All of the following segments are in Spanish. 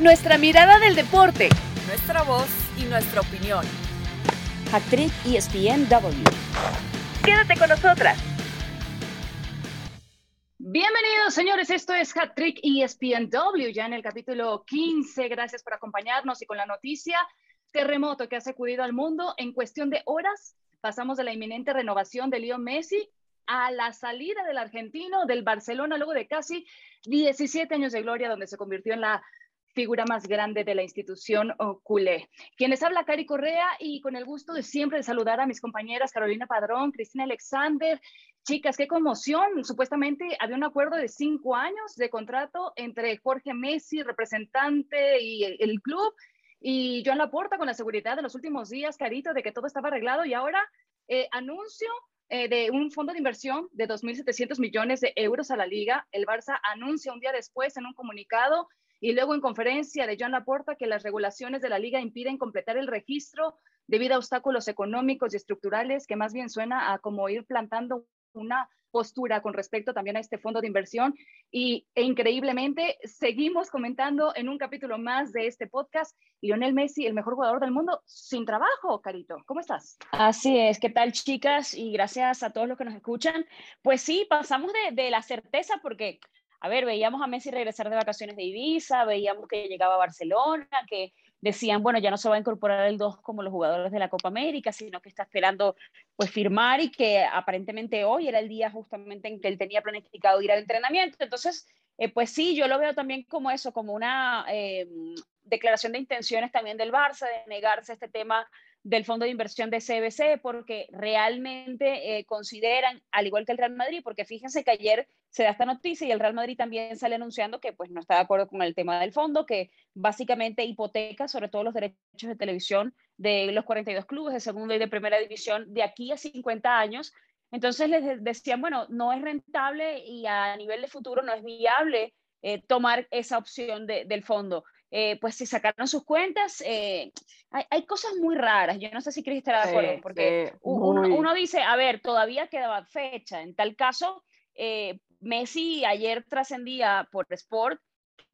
Nuestra mirada del deporte. Nuestra voz y nuestra opinión. Actriz ESPNW. Quédate con nosotras. Bienvenidos, señores. Esto es Hat Trick ESPNW, ya en el capítulo 15. Gracias por acompañarnos y con la noticia terremoto que ha sacudido al mundo en cuestión de horas. Pasamos de la inminente renovación de Leo Messi a la salida del argentino del Barcelona luego de casi 17 años de gloria, donde se convirtió en la figura más grande de la institución culé. Quienes habla Cari Correa y con el gusto de siempre de saludar a mis compañeras Carolina Padrón, Cristina Alexander. Chicas, qué conmoción. Supuestamente había un acuerdo de cinco años de contrato entre Jorge Messi, representante y el, club, y Joan Laporta con la seguridad de los últimos días, Carito, de que todo estaba arreglado y ahora eh, anuncio eh, de un fondo de inversión de 2.700 millones de euros a la liga. El Barça anuncia un día después en un comunicado y luego en conferencia de Joan Laporta que las regulaciones de la liga impiden completar el registro debido a obstáculos económicos y estructurales que más bien suena a como ir plantando una postura con respecto también a este fondo de inversión. Y e increíblemente, seguimos comentando en un capítulo más de este podcast, Lionel Messi, el mejor jugador del mundo, sin trabajo, Carito. ¿Cómo estás? Así es. ¿Qué tal, chicas? Y gracias a todos los que nos escuchan. Pues sí, pasamos de la certeza porque a ver, veíamos a Messi regresar de vacaciones de Ibiza, veíamos que llegaba a Barcelona, que decían, bueno, ya no se va a incorporar el 2 como los jugadores de la Copa América, sino que está esperando pues firmar y que aparentemente hoy era el día justamente en que él tenía planificado ir al entrenamiento. Entonces, eh, pues sí, yo lo veo también como eso, como una eh, declaración de intenciones también del Barça, de negarse a este tema del fondo de inversión de CBC, porque realmente eh, consideran, al igual que el Real Madrid, porque fíjense que ayer se da esta noticia y el Real Madrid también sale anunciando que pues no está de acuerdo con el tema del fondo, que básicamente hipoteca sobre todo los derechos de televisión de los 42 clubes de segunda y de primera división de aquí a 50 años. Entonces les decían, bueno, no es rentable y a nivel de futuro no es viable eh, tomar esa opción del fondo. Eh, pues si sacaron sus cuentas, eh, hay, cosas muy raras. Yo no sé si Cris estará de acuerdo, porque uno, dice, a ver, todavía quedaba fecha. En tal caso, Messi ayer trascendía por Sport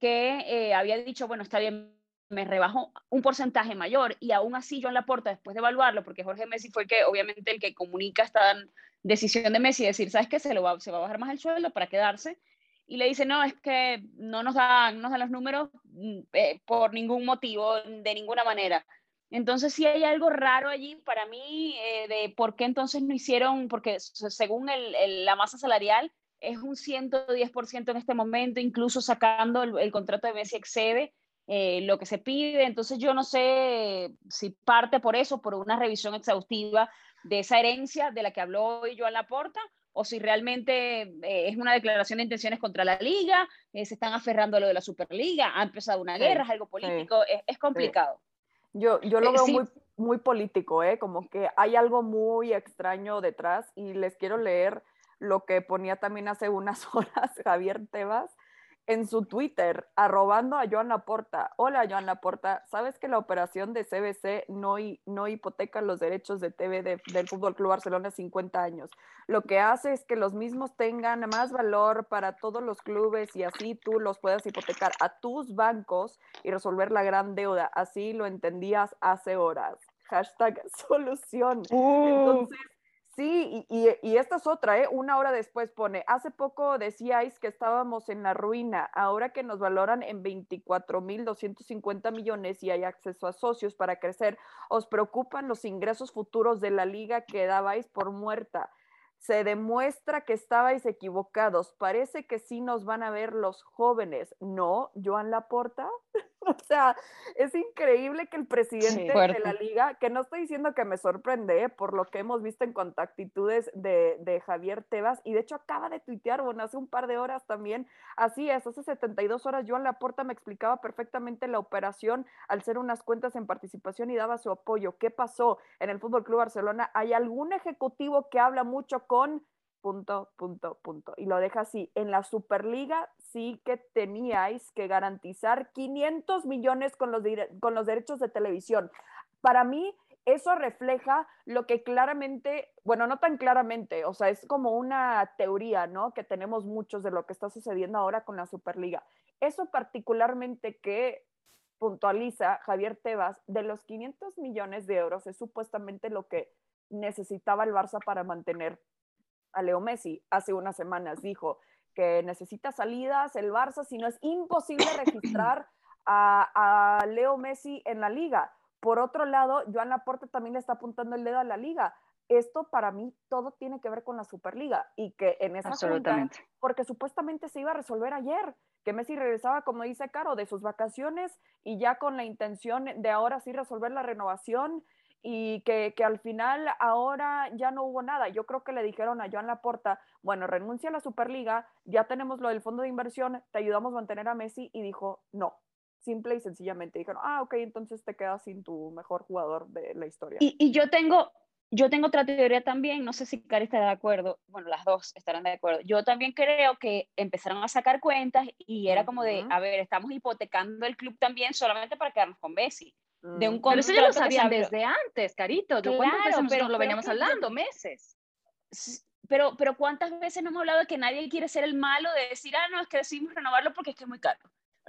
que había dicho, bueno, está bien, me rebajo un porcentaje mayor y aún así yo en la puerta después de evaluarlo, porque Jorge Messi fue el que obviamente el que comunica esta decisión de Messi, decir, ¿sabes qué? Se, lo va, se va a bajar más el sueldo para quedarse y le dice, no, es que no nos dan, nos dan los números mm, eh, por ningún motivo, de ninguna manera. Entonces, sí hay algo raro allí para mí eh, de por qué entonces no hicieron, porque según el, la masa salarial es un 110% en este momento, incluso sacando el, contrato de Messi excede eh, lo que se pide. Entonces, yo no sé si parte por eso, por una revisión exhaustiva de esa herencia de la que habló hoy Joan Laporta, o si realmente eh, es una declaración de intenciones contra la liga, eh, se están aferrando a lo de la Superliga, ha empezado una guerra, es algo político, es, complicado. Yo, yo lo eh, veo muy, muy político, ¿eh? como que hay algo muy extraño detrás y les quiero leer lo que ponía también hace unas horas Javier Tebas en su Twitter, arrobando a Joan Laporta. Hola, Joan Laporta, ¿sabes que la operación de CBC no, no hipoteca los derechos de TV del Fútbol Club Barcelona 50 años? Lo que hace es que los mismos tengan más valor para todos los clubes y así tú los puedas hipotecar a tus bancos y resolver la gran deuda. Así lo entendías hace horas. Hashtag solución. Uh. Entonces, Sí, y, esta es otra, ¿eh? Una hora después pone, hace poco decíais que estábamos en la ruina, ahora que nos valoran en 24.250 millones y hay acceso a socios para crecer, ¿os preocupan los ingresos futuros de la liga que dabais por muerta? Se demuestra que estabais equivocados. Parece que sí nos van a ver los jóvenes. ¿No, Joan Laporta? o sea, es increíble que el presidente de la liga, que no estoy diciendo que me sorprende ¿eh? por lo que hemos visto en cuanto a actitudes de, de, Javier Tebas, y de hecho acaba de tuitear, bueno, hace un par de horas también, así es, hace 72 horas Joan Laporta me explicaba perfectamente la operación al ser unas cuentas en participación y daba su apoyo. ¿Qué pasó en el Fútbol Club Barcelona? ¿Hay algún ejecutivo que habla mucho con punto, punto, punto. Y lo deja así. En la Superliga sí que teníais que garantizar 500 millones con los, con los derechos de televisión. Para mí, eso refleja lo que claramente, bueno, no tan claramente, o sea, es como una teoría, ¿no? Que tenemos muchos de lo que está sucediendo ahora con la Superliga. Eso particularmente que puntualiza Javier Tebas, de los 500 millones de euros es supuestamente lo que necesitaba el Barça para mantener a Leo Messi. Hace unas semanas dijo que necesita salidas el Barça, si no es imposible registrar a, a Leo Messi en la liga. Por otro lado, Joan Laporte también le está apuntando el dedo a la liga esto para mí todo tiene que ver con la Superliga y que en esa Absolutamente. porque supuestamente se iba a resolver ayer, que Messi regresaba, como dice Caro, de sus vacaciones y ya con la intención de ahora sí resolver la renovación y que, que, al final ahora ya no hubo nada. Yo creo que le dijeron a Joan Laporta, bueno, renuncia a la Superliga, ya tenemos lo del fondo de inversión, te ayudamos a mantener a Messi y dijo, no, simple y sencillamente dijeron, ah, ok, entonces te quedas sin tu mejor jugador de la historia. Y, y yo tengo, yo tengo otra teoría también, no sé si Cari está de acuerdo, bueno, las dos estarán de acuerdo. Yo también creo que empezaron a sacar cuentas y era como de, a ver, estamos hipotecando el club también solamente para quedarnos con Messi. De un mm. pero eso ya lo sabían desde antes, Carito. Claro, ¿Cuántas pero, lo veníamos hablando? Meses. Pero, pero ¿cuántas veces no hemos hablado de que nadie quiere ser el malo de decir, ah, no, es que decidimos renovarlo porque es que es muy caro?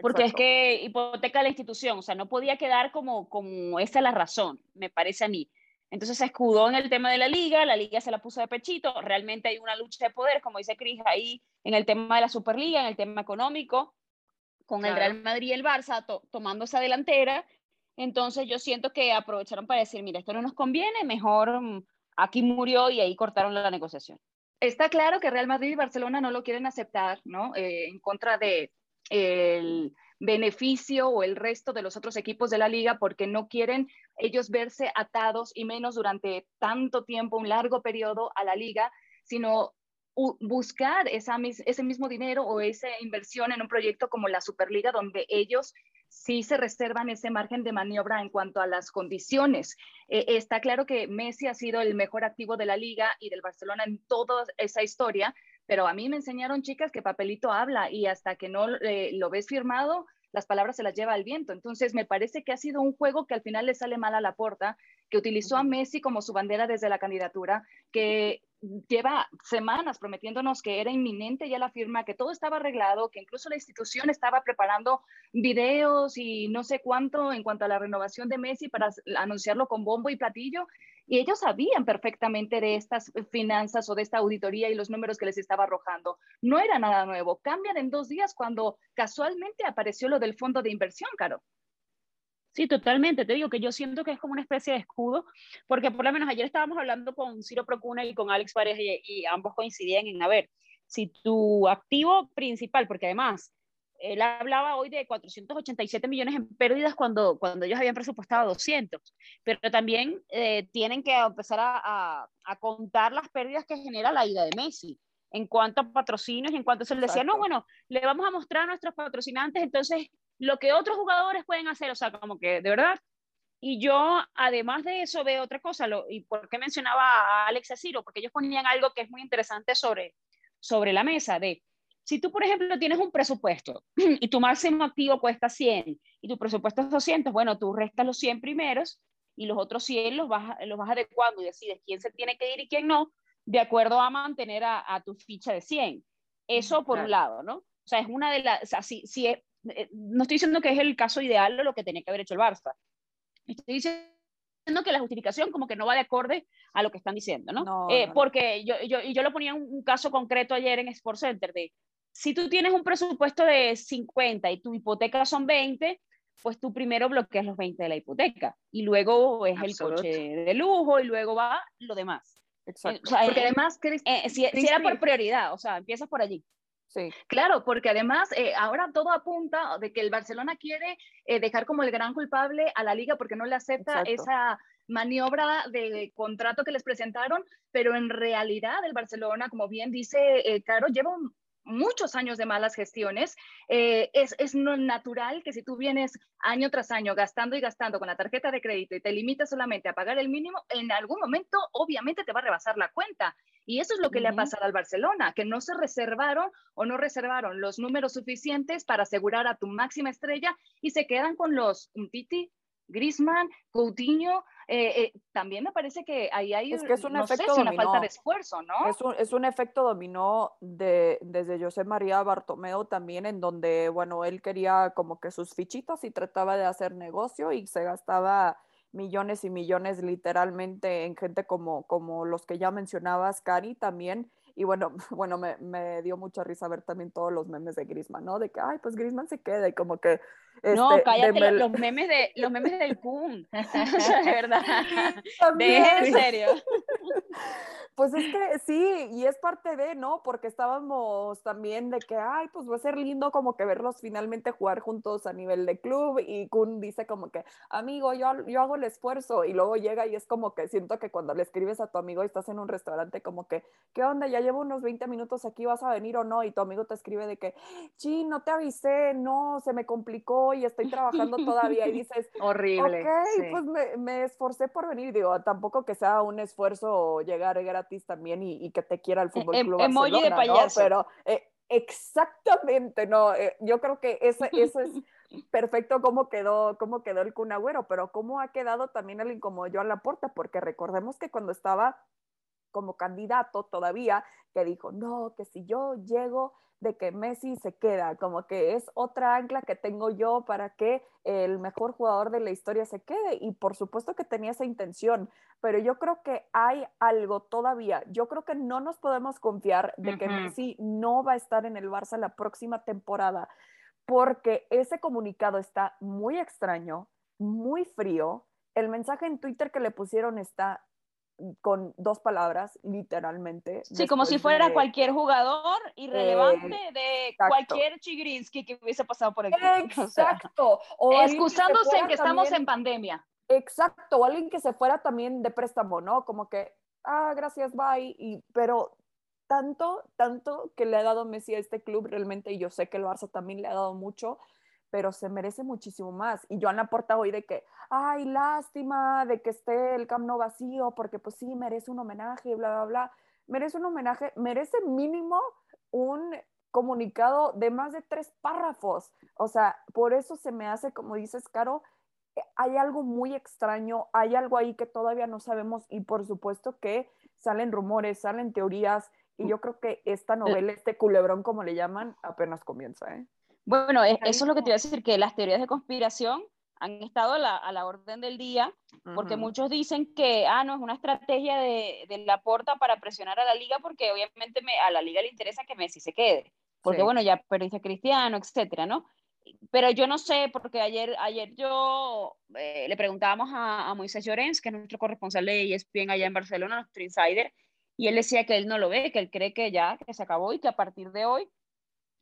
Porque es que hipoteca la institución, o sea, no podía quedar como, como esa es la razón, me parece a mí. Entonces se escudó en el tema de la liga, la liga se la puso de pechito, realmente hay una lucha de poder, como dice Cris, ahí en el tema de la Superliga, en el tema económico, con el Real Madrid y el Barça tomando esa delantera. Entonces yo siento que aprovecharon para decir, mira, esto no nos conviene, mejor mm, aquí murió y ahí cortaron la negociación. Está claro que Real Madrid y Barcelona no lo quieren aceptar, ¿no? Eh, en contra de el beneficio o el resto de los otros equipos de la liga porque no quieren ellos verse atados y menos durante tanto tiempo, un largo periodo a la liga, sino buscar ese mismo dinero o esa inversión en un proyecto como la Superliga, donde ellos sí se reservan ese margen de maniobra en cuanto a las condiciones. Eh, está claro que Messi ha sido el mejor activo de la liga y del Barcelona en toda esa historia, pero a mí me enseñaron chicas que papelito habla y hasta que no eh, lo ves firmado, las palabras se las lleva al viento. Entonces, me parece que ha sido un juego que al final le sale mal a la porta, que utilizó a Messi como su bandera desde la candidatura, que lleva semanas prometiéndonos que era inminente ya la firma, que todo estaba arreglado, que incluso la institución estaba preparando videos y no sé cuánto en cuanto a la renovación de Messi para anunciarlo con bombo y platillo. Y ellos sabían perfectamente de estas finanzas o de esta auditoría y los números que les estaba arrojando. No era nada nuevo. Cambian en dos días cuando casualmente apareció lo del fondo de inversión, Caro. Sí, totalmente. Te digo que yo siento que es como una especie de escudo, porque por lo menos ayer estábamos hablando con Ciro Procuna y con Alex Pareja y, y ambos coincidían en, a ver, si tu activo principal, porque además él hablaba hoy de 487 millones en pérdidas cuando, cuando ellos habían presupuestado 200, pero también eh, tienen que empezar a, a, contar las pérdidas que genera la ida de Messi en cuanto a patrocinios y en cuanto a eso. Él decía, no, bueno, le vamos a mostrar a nuestros patrocinantes entonces lo que otros jugadores pueden hacer, o sea, como que de verdad. Y yo, además de eso, veo otra cosa, lo, y por qué mencionaba a Alex Asiro, porque ellos ponían algo que es muy interesante sobre, sobre la mesa, de si tú, por ejemplo, tienes un presupuesto y tu máximo activo cuesta 100 y tu presupuesto es 200, bueno, tú restas los 100 primeros y los otros 100 los vas, los vas adecuando y decides quién se tiene que ir y quién no, de acuerdo a mantener a, tu ficha de 100. Eso por un lado, ¿no? O sea, es una de las, o sea, si, si eh, no estoy diciendo que es el caso ideal o lo que tenía que haber hecho el Barça. Estoy diciendo que la justificación como que no va de acorde a lo que están diciendo, ¿no? eh, Porque yo, yo, yo lo ponía en un caso concreto ayer en Sports Center de si tú tienes un presupuesto de 50 y tu hipoteca son 20, pues tú primero bloqueas los 20 de la hipoteca y luego es el coche de lujo y luego va lo demás. Exacto. porque eh, además, eh, si, era por prioridad, o sea, empiezas por allí. Sí. Claro, porque además eh, ahora todo apunta de que el Barcelona quiere dejar como el gran culpable a la liga porque no le acepta esa maniobra de contrato que les presentaron, pero en realidad el Barcelona, como bien dice Caro, lleva un, muchos años de malas gestiones, eh, es, es natural que si tú vienes año tras año gastando y gastando con la tarjeta de crédito y te limitas solamente a pagar el mínimo, en algún momento obviamente te va a rebasar la cuenta. Y eso es lo que le ha pasado al Barcelona, que no se reservaron o no reservaron los números suficientes para asegurar a tu máxima estrella y se quedan con los Titi, Griezmann, Coutinho, eh, eh, también me parece que ahí hay es que es un efecto una falta de esfuerzo, ¿no? Es un, es un efecto dominó de, desde José María Bartomeo también, en donde, bueno, él quería como que sus fichitas y trataba de hacer negocio y se gastaba millones y millones literalmente en gente como, como los que ya mencionabas, Cari, también. Y bueno, bueno me, me, dio mucha risa ver también todos los memes de Grisman, ¿no? De que, ay, pues Grisman se queda y como que... no, este, cállate, los, memes de, los memes del Kun, de verdad. De, en serio. Pues es que sí, y es parte de, ¿no? Porque estábamos también de que, ay, pues va a ser lindo como que verlos finalmente jugar juntos a nivel de club y Kun dice como que, amigo, yo, yo hago el esfuerzo y luego llega y es como que siento que cuando le escribes a tu amigo y estás en un restaurante como que, ¿qué onda? Ya llevo unos 20 minutos aquí, ¿vas a venir o no? Y tu amigo te escribe de que, sí, no te avisé, no, se me complicó y estoy trabajando todavía y dices, horrible. Ok, pues me, me, esforcé por venir, digo, tampoco que sea un esfuerzo llegar gratis también y, que te quiera el e, Fútbol em, Club Emoji de payaso. Pero eh, exactamente, no, eh, yo creo que eso, eso es perfecto cómo quedó, cómo quedó el Kun pero cómo ha quedado también el incomodó a la puerta, porque recordemos que cuando estaba como candidato todavía, que dijo, no, que si yo llego de que Messi se queda, como que es otra ancla que tengo yo para que el mejor jugador de la historia se quede. Y por supuesto que tenía esa intención, pero yo creo que hay algo todavía. Yo creo que no nos podemos confiar de que Messi no va a estar en el Barça la próxima temporada, porque ese comunicado está muy extraño, muy frío. El mensaje en Twitter que le pusieron está con dos palabras, literalmente. Sí, como si fuera cualquier jugador irrelevante de cualquier Chigrinsky que hubiese pasado por aquí. Exacto. O Excusándose en que estamos en pandemia. Exacto, o alguien que se fuera también de préstamo, ¿no? Como que, ah, gracias, bye. Y, pero tanto, tanto que le ha dado Messi a este club realmente, y yo sé que el Barça también le ha dado mucho, pero se merece muchísimo más. Y Joan Laporta hoy de que, ay, lástima de que esté el Camp Nou vacío, porque pues sí, merece un homenaje, bla, bla, bla. Merece un homenaje, merece mínimo un comunicado de más de tres párrafos. O sea, por eso se me hace, como dices, Caro, eh, hay algo muy extraño, hay algo ahí que todavía no sabemos y por supuesto que salen rumores, salen teorías y yo creo que esta novela, este culebrón como le llaman, apenas comienza. ¿eh? Bueno, eso es lo que te iba a decir, que las teorías de conspiración han estado a la, orden del día, porque muchos dicen que, ah, no, es una estrategia de, de, la porta para presionar a la liga, porque obviamente me, a la liga le interesa que Messi se quede, porque bueno, ya perdiste a Cristiano, etcétera, ¿no? Pero yo no sé, porque ayer, ayer yo eh, le preguntábamos a, a, Moisés Llorens, que es nuestro corresponsal de ESPN allá en Barcelona, nuestro insider, y él decía que él no lo ve, que él cree que ya, que se acabó y que a partir de hoy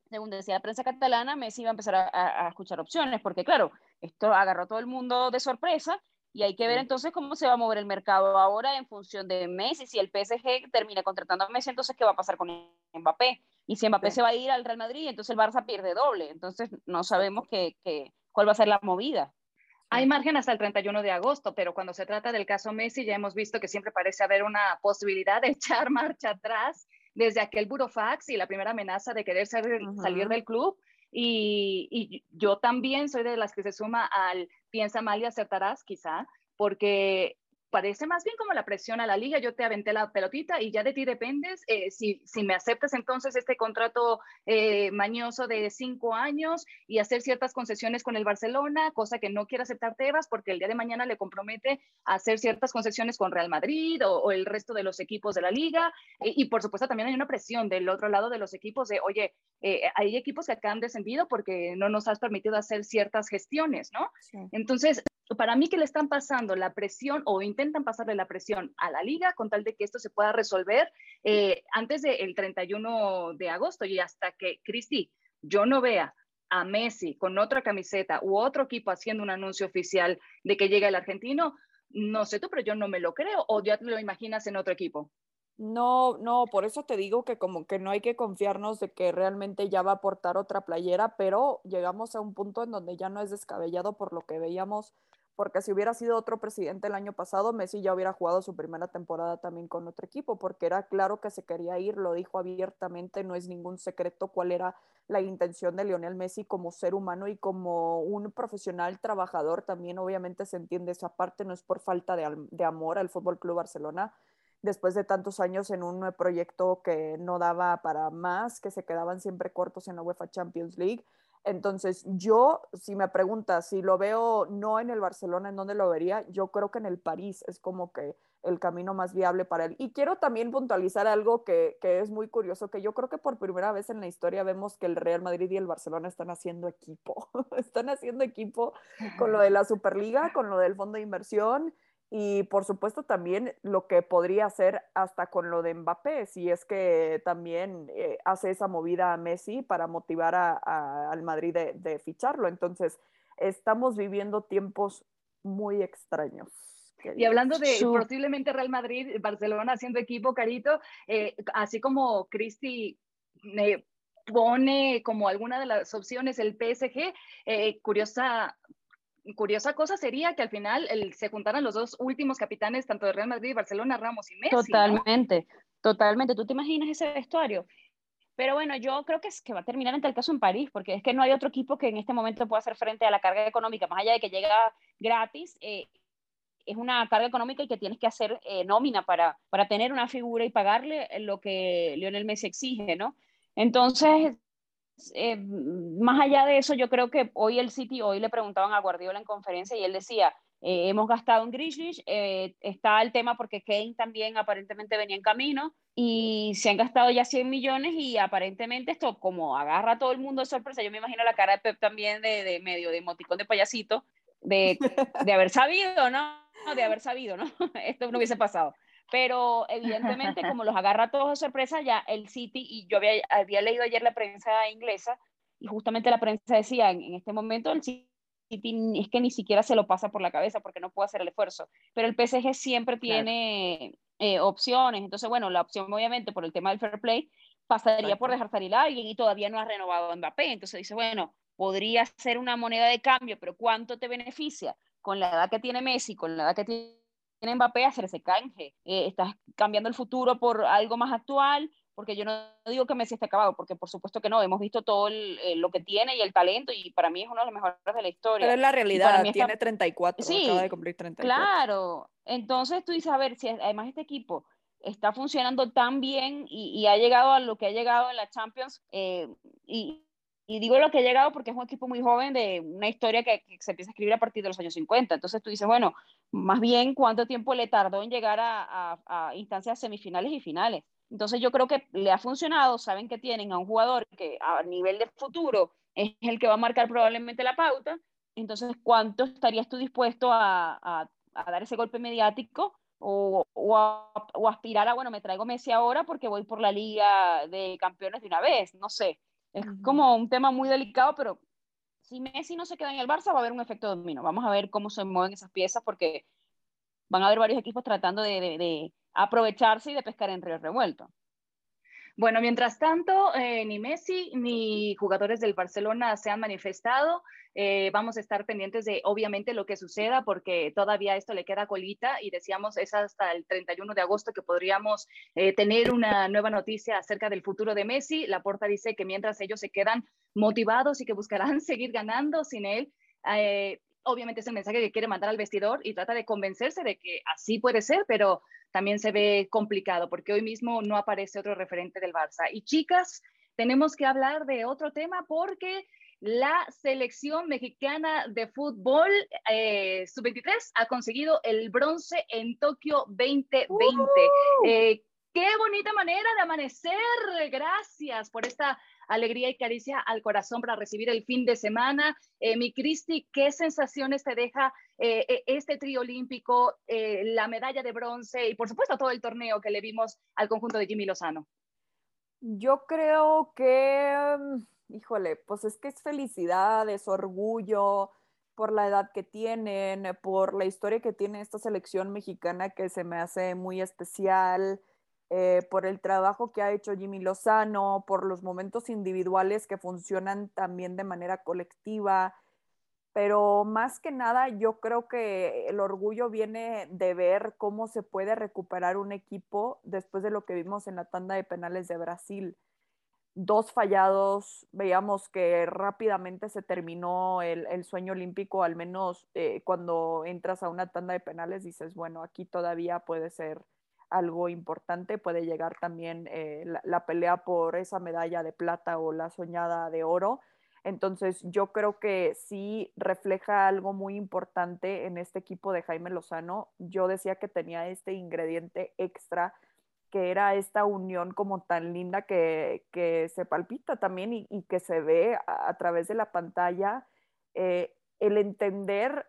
según decía la prensa catalana, Messi iba a empezar a, escuchar opciones, porque claro, esto agarró a todo el mundo de sorpresa y hay que ver entonces cómo se va a mover el mercado ahora en función de Messi. Si el PSG termina contratando a Messi, entonces ¿qué va a pasar con Mbappé? Y si Mbappé se va a ir al Real Madrid, entonces el Barça pierde doble. Entonces no sabemos qué, cuál va a ser la movida. Hay margen hasta el 31 de agosto, pero cuando se trata del caso Messi ya hemos visto que siempre parece haber una posibilidad de echar marcha atrás desde aquel burofax y la primera amenaza de querer salir, del club. Y, y, yo también soy de las que se suma al piensa mal y acertarás, quizá, porque parece más bien como la presión a la liga, yo te aventé la pelotita y ya de ti dependes, eh, si, si, me aceptas entonces este contrato eh, mañoso de cinco años y hacer ciertas concesiones con el Barcelona, cosa que no quiere aceptar Tebas porque el día de mañana le compromete a hacer ciertas concesiones con Real Madrid o, el resto de los equipos de la liga eh, y por supuesto también hay una presión del otro lado de los equipos de, oye, hay equipos que acá han descendido porque no nos has permitido hacer ciertas gestiones, ¿no? Entonces, para mí que le están pasando la presión o intentan pasarle la presión a la liga con tal de que esto se pueda resolver eh, antes del 31 de agosto y hasta que, Cristi, yo no vea a Messi con otra camiseta u otro equipo haciendo un anuncio oficial de que llega el argentino, no sé tú, pero yo no me lo creo o ya te lo imaginas en otro equipo. No, no, por eso te digo que como que no hay que confiarnos de que realmente ya va a aportar otra playera, pero llegamos a un punto en donde ya no es descabellado por lo que veíamos porque si hubiera sido otro presidente el año pasado, Messi ya hubiera jugado su primera temporada también con otro equipo, porque era claro que se quería ir, lo dijo abiertamente, no es ningún secreto cuál era la intención de Lionel Messi como ser humano y como un profesional trabajador, también obviamente se entiende esa parte, no es por falta de, de amor al Fútbol Club Barcelona, después de tantos años en un proyecto que no daba para más, que se quedaban siempre cortos en la UEFA Champions League entonces, yo, si me preguntas si lo veo no en el Barcelona, ¿en dónde lo vería? Yo creo que en el París es como que el camino más viable para él. Y quiero también puntualizar algo que, que, es muy curioso, que yo creo que por primera vez en la historia vemos que el Real Madrid y el Barcelona están haciendo equipo, están haciendo equipo con lo de la Superliga, con lo del fondo de inversión y por supuesto también lo que podría hacer hasta con lo de Mbappé, si es que también eh, hace esa movida a Messi para motivar a, al Madrid de, ficharlo. Entonces, estamos viviendo tiempos muy extraños. Y hablando de posiblemente Real Madrid, Barcelona haciendo equipo, Carito, eh, así como Cristi eh, pone como alguna de las opciones el PSG, curiosa curiosa cosa sería que al final se juntaran los dos últimos capitanes, tanto de Real Madrid y Barcelona, Ramos y Messi. Totalmente, totalmente. ¿Tú te imaginas ese vestuario? Pero bueno, yo creo que, es, que va a terminar en tal caso en París, porque es que no hay otro equipo que en este momento pueda hacer frente a la carga económica, más allá de que llega gratis, eh, es una carga económica y que tienes que hacer eh, nómina para, para tener una figura y pagarle lo que Lionel Messi exige, ¿no? Entonces, eh, más allá de eso, yo creo que hoy el City, hoy le preguntaban a Guardiola en conferencia y él decía, eh, hemos gastado en Grealish, eh, está el tema porque Kane también aparentemente venía en camino y se han gastado ya 100 millones y aparentemente esto como agarra a todo el mundo de sorpresa, yo me imagino la cara de Pep también de, de medio de emoticón de payasito, de, de haber sabido, ¿no? De haber sabido, ¿no? Esto no hubiese pasado pero evidentemente como los agarra todos de sorpresa, ya el City, y yo había, había leído ayer la prensa inglesa, y justamente la prensa decía, en, este momento el City es que ni siquiera se lo pasa por la cabeza porque no puede hacer el esfuerzo, pero el PSG siempre tiene eh, opciones, entonces bueno, la opción obviamente por el tema del fair play pasaría por dejar salir a alguien y todavía no ha renovado a Mbappé, entonces dice, bueno, podría ser una moneda de cambio, pero ¿cuánto te beneficia? Con la edad que tiene Messi, con la edad que tiene tiene Mbappé hacerse canje. Eh, estás cambiando el futuro por algo más actual, porque yo no digo que Messi esté acabado, porque por supuesto que no, hemos visto todo eh, lo que tiene y el talento, y para mí es uno de los mejores de la historia. Pero es la realidad, tiene 34, sí, acaba de cumplir 34. Claro, entonces tú dices, a ver, si además este equipo está funcionando tan bien y, ha llegado a lo que ha llegado en la Champions, eh, y, y digo lo que ha llegado porque es un equipo muy joven de una historia que, se empieza a escribir a partir de los años 50. Entonces tú dices, bueno, más bien cuánto tiempo le tardó en llegar a, a, instancias semifinales y finales. Entonces yo creo que le ha funcionado, saben que tienen a un jugador que a nivel de futuro es el que va a marcar probablemente la pauta. Entonces, ¿cuánto estarías tú dispuesto a, a dar ese golpe mediático o, o, aspirar a, bueno, me traigo Messi ahora porque voy por la Liga de Campeones de una vez? No sé. Es como un tema muy delicado, pero si Messi no se queda en el Barça, va a haber un efecto dominó. Vamos a ver cómo se mueven esas piezas porque van a haber varios equipos tratando de, de aprovecharse y de pescar en río revuelto. Bueno, mientras tanto, eh, ni Messi ni jugadores del Barcelona se han manifestado. Eh, vamos a estar pendientes de, obviamente, lo que suceda, porque todavía esto le queda colita y decíamos, es hasta el 31 de agosto que podríamos eh, tener una nueva noticia acerca del futuro de Messi. La porta dice que mientras ellos se quedan motivados y que buscarán seguir ganando sin él, obviamente es el mensaje que quiere mandar al vestidor y trata de convencerse de que así puede ser, pero también se ve complicado porque hoy mismo no aparece otro referente del Barça. Y chicas, tenemos que hablar de otro tema porque la selección mexicana de fútbol eh, sub-23 ha conseguido el bronce en Tokio 2020. Eh, qué bonita manera de amanecer. Gracias por esta alegría y caricia al corazón para recibir el fin de semana. Eh, mi Cristi, ¿qué sensaciones te deja eh, e, este trío olímpico, eh, la medalla de bronce y por supuesto todo el torneo que le vimos al conjunto de Jimmy Lozano? Yo creo que, mm, híjole, pues es que es felicidad, es orgullo por la edad que tienen, por la historia que tiene esta selección mexicana que se me hace muy especial. Eh, por el trabajo que ha hecho Jimmy Lozano, por los momentos individuales que funcionan también de manera colectiva. pero más que nada yo creo que el orgullo viene de ver cómo se puede recuperar un equipo después de lo que vimos en la tanda de penales de Brasil. Dos fallados, veíamos que rápidamente se terminó el, sueño olímpico, al menos eh, cuando entras a una tanda de penales dices, bueno, aquí todavía puede ser algo importante, puede llegar también eh, la pelea por esa medalla de plata o la soñada de oro entonces, yo creo que sí refleja algo muy importante en este equipo de Jaime Lozano. Yo decía que tenía este ingrediente extra, que era esta unión como tan linda que, se palpita también y, que se ve a, través de la pantalla. Eh, el entender,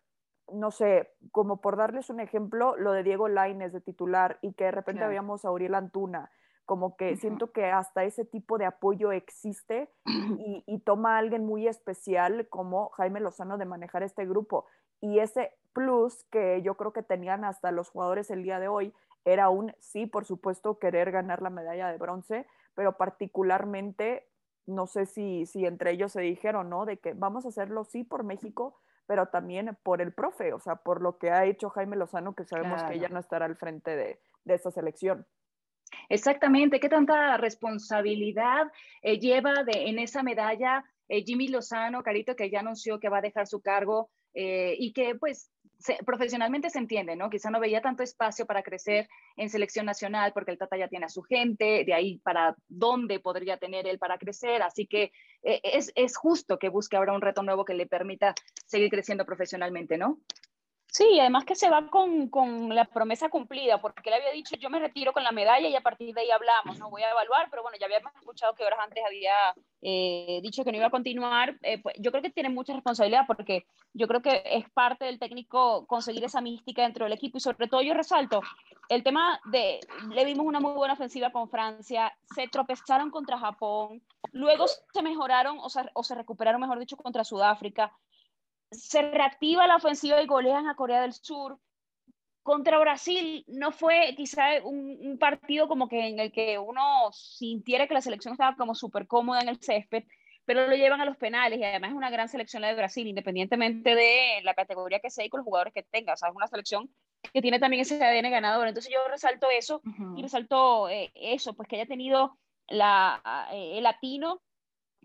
no sé, como por darles un ejemplo, lo de Diego Laines de titular y que de repente habíamos a Uriel Antuna como que siento que hasta ese tipo de apoyo existe y, toma a alguien muy especial como Jaime Lozano de manejar este grupo. Y ese plus que yo creo que tenían hasta los jugadores el día de hoy era un, sí, por supuesto, querer ganar la medalla de bronce, pero particularmente, no sé si, si entre ellos se dijeron, ¿no? De que vamos a hacerlo, sí, por México, pero también por el profe, o sea, por lo que ha hecho Jaime Lozano, que sabemos que ya no estará al frente de, de esta selección. Exactamente, ¿qué tanta responsabilidad eh, lleva de, en esa medalla eh, Jimmy Lozano, Carito, que ya anunció que va a dejar su cargo eh, y que pues profesionalmente se entiende, ¿no? Quizá no veía tanto espacio para crecer en selección nacional porque el Tata ya tiene a su gente, de ahí para dónde podría tener él para crecer, así que es, es justo que busque ahora un reto nuevo que le permita seguir creciendo profesionalmente, ¿no? Sí, además que se va con, con, la promesa cumplida, porque él había dicho, yo me retiro con la medalla y a partir de ahí hablamos, no voy a evaluar, pero bueno, ya habíamos escuchado que horas antes había eh, dicho que no iba a continuar. Eh, pues, yo creo que tiene mucha responsabilidad porque yo creo que es parte del técnico conseguir esa mística dentro del equipo y sobre todo yo resalto el tema de, le vimos una muy buena ofensiva con Francia, se tropezaron contra Japón, luego se mejoraron o, o se recuperaron, mejor dicho, contra Sudáfrica se reactiva la ofensiva y golean a Corea del Sur. Contra Brasil no fue quizá un, partido como que en el que uno sintiera que la selección estaba como súper cómoda en el césped, pero lo llevan a los penales y además es una gran selección la de Brasil, independientemente de la categoría que sea y con los jugadores que tenga. O sea, es una selección que tiene también ese ADN ganador. Entonces yo resalto eso y resalto eh, eso, pues que haya tenido la, eh, el latino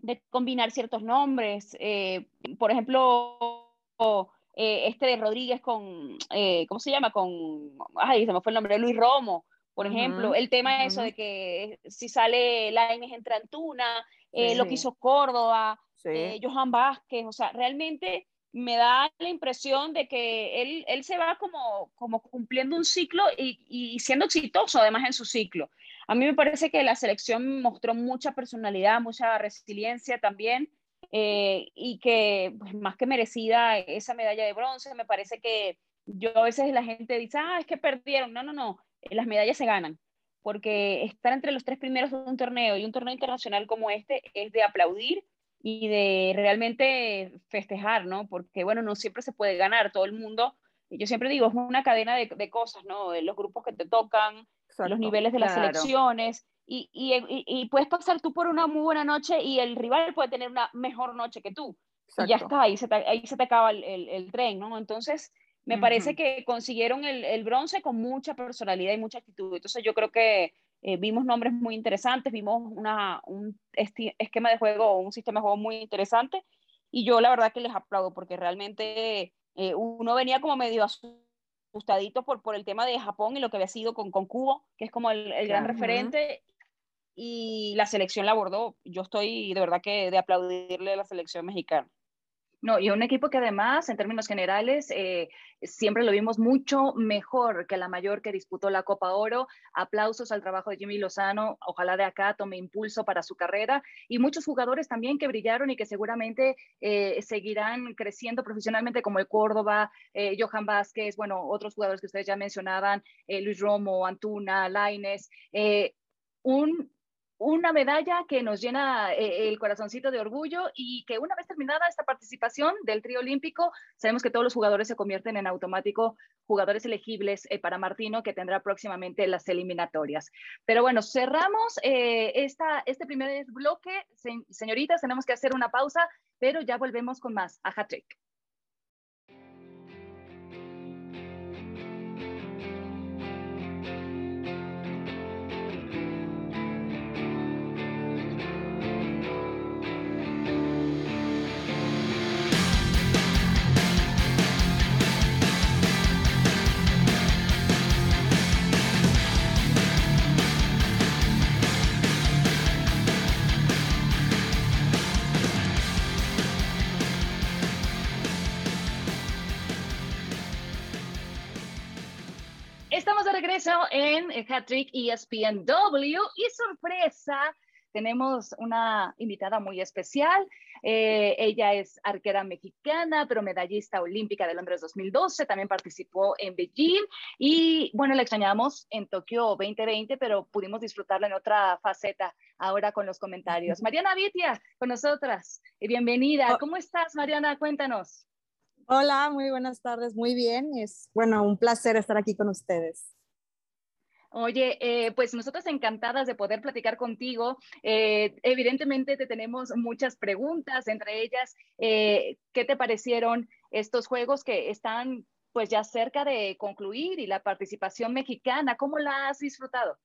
de combinar ciertos nombres. Eh, por ejemplo, eh, este de Rodríguez con, eh, ¿cómo se llama? Con, ay, se me fue el nombre, Luis Romo, por ejemplo. El tema eso de que si sale Lainez entra Antuna, lo que hizo Córdoba, Johan Vázquez, o sea, realmente me da la impresión de que él, él se va como, como cumpliendo un ciclo y, y, siendo exitoso además en su ciclo. A mí me parece que la selección mostró mucha personalidad, mucha resiliencia también, eh, y que pues, más que merecida esa medalla de bronce, me parece que yo a veces la gente dice, ah, es que perdieron. No, no, no, las medallas se ganan, porque estar entre los tres primeros de un torneo y un torneo internacional como este es de aplaudir y de realmente festejar, ¿no? Porque, bueno, no siempre se puede ganar, todo el mundo, yo siempre digo, es una cadena de, de cosas, ¿no? Los grupos que te tocan, los niveles de las selecciones, y, y, y, puedes pasar tú por una muy buena noche y el rival puede tener una mejor noche que tú. Y ya está, ahí se te, ahí se te acaba el, el, tren, ¿no? Entonces, me parece que consiguieron el, el, bronce con mucha personalidad y mucha actitud. Entonces, yo creo que eh, vimos nombres muy interesantes, vimos una, un esquema de juego, un sistema de juego muy interesante, y yo la verdad que les aplaudo porque realmente eh, uno venía como medio asustadito por, por el tema de Japón y lo que había sido con, con Cubo, que es como el, el gran referente, y la selección la abordó. Yo estoy de verdad que de aplaudirle a la selección mexicana. No, y un equipo que además, en términos generales, eh, siempre lo vimos mucho mejor que la mayor que disputó la Copa Oro. Aplausos al trabajo de Jimmy Lozano. Ojalá de acá tome impulso para su carrera. Y muchos jugadores también que brillaron y que seguramente eh, seguirán creciendo profesionalmente, como el Córdoba, eh, Johan Vázquez, bueno, otros jugadores que ustedes ya mencionaban, Luis Romo, Antuna, Laines. un una medalla que nos llena eh, el corazoncito de orgullo y que una vez terminada esta participación del trío olímpico, sabemos que todos los jugadores se convierten en automático jugadores elegibles eh, para Martino, que tendrá próximamente las eliminatorias. Pero bueno, cerramos eh, esta, este primer bloque. señoritas, tenemos que hacer una pausa, pero ya volvemos con más a Regreso en Hat-Trick ESPNW y sorpresa, tenemos una invitada muy especial. Eh, ella es arquera mexicana, pero medallista olímpica de Londres 2012. También participó en Beijing y bueno, la extrañamos en Tokio 2020, pero pudimos disfrutarla en otra faceta ahora con los comentarios. Mariana Vitia, con nosotras. Y bienvenida. Oh. ¿Cómo estás, Mariana? Cuéntanos. Hola, muy buenas tardes. Muy bien. Es bueno, un placer estar aquí con ustedes. Oye, eh, pues nosotros encantadas de poder platicar contigo. Eh, evidentemente te tenemos muchas preguntas, entre ellas, eh, ¿qué te parecieron estos juegos que están pues ya cerca de concluir y la participación mexicana? ¿Cómo la has disfrutado?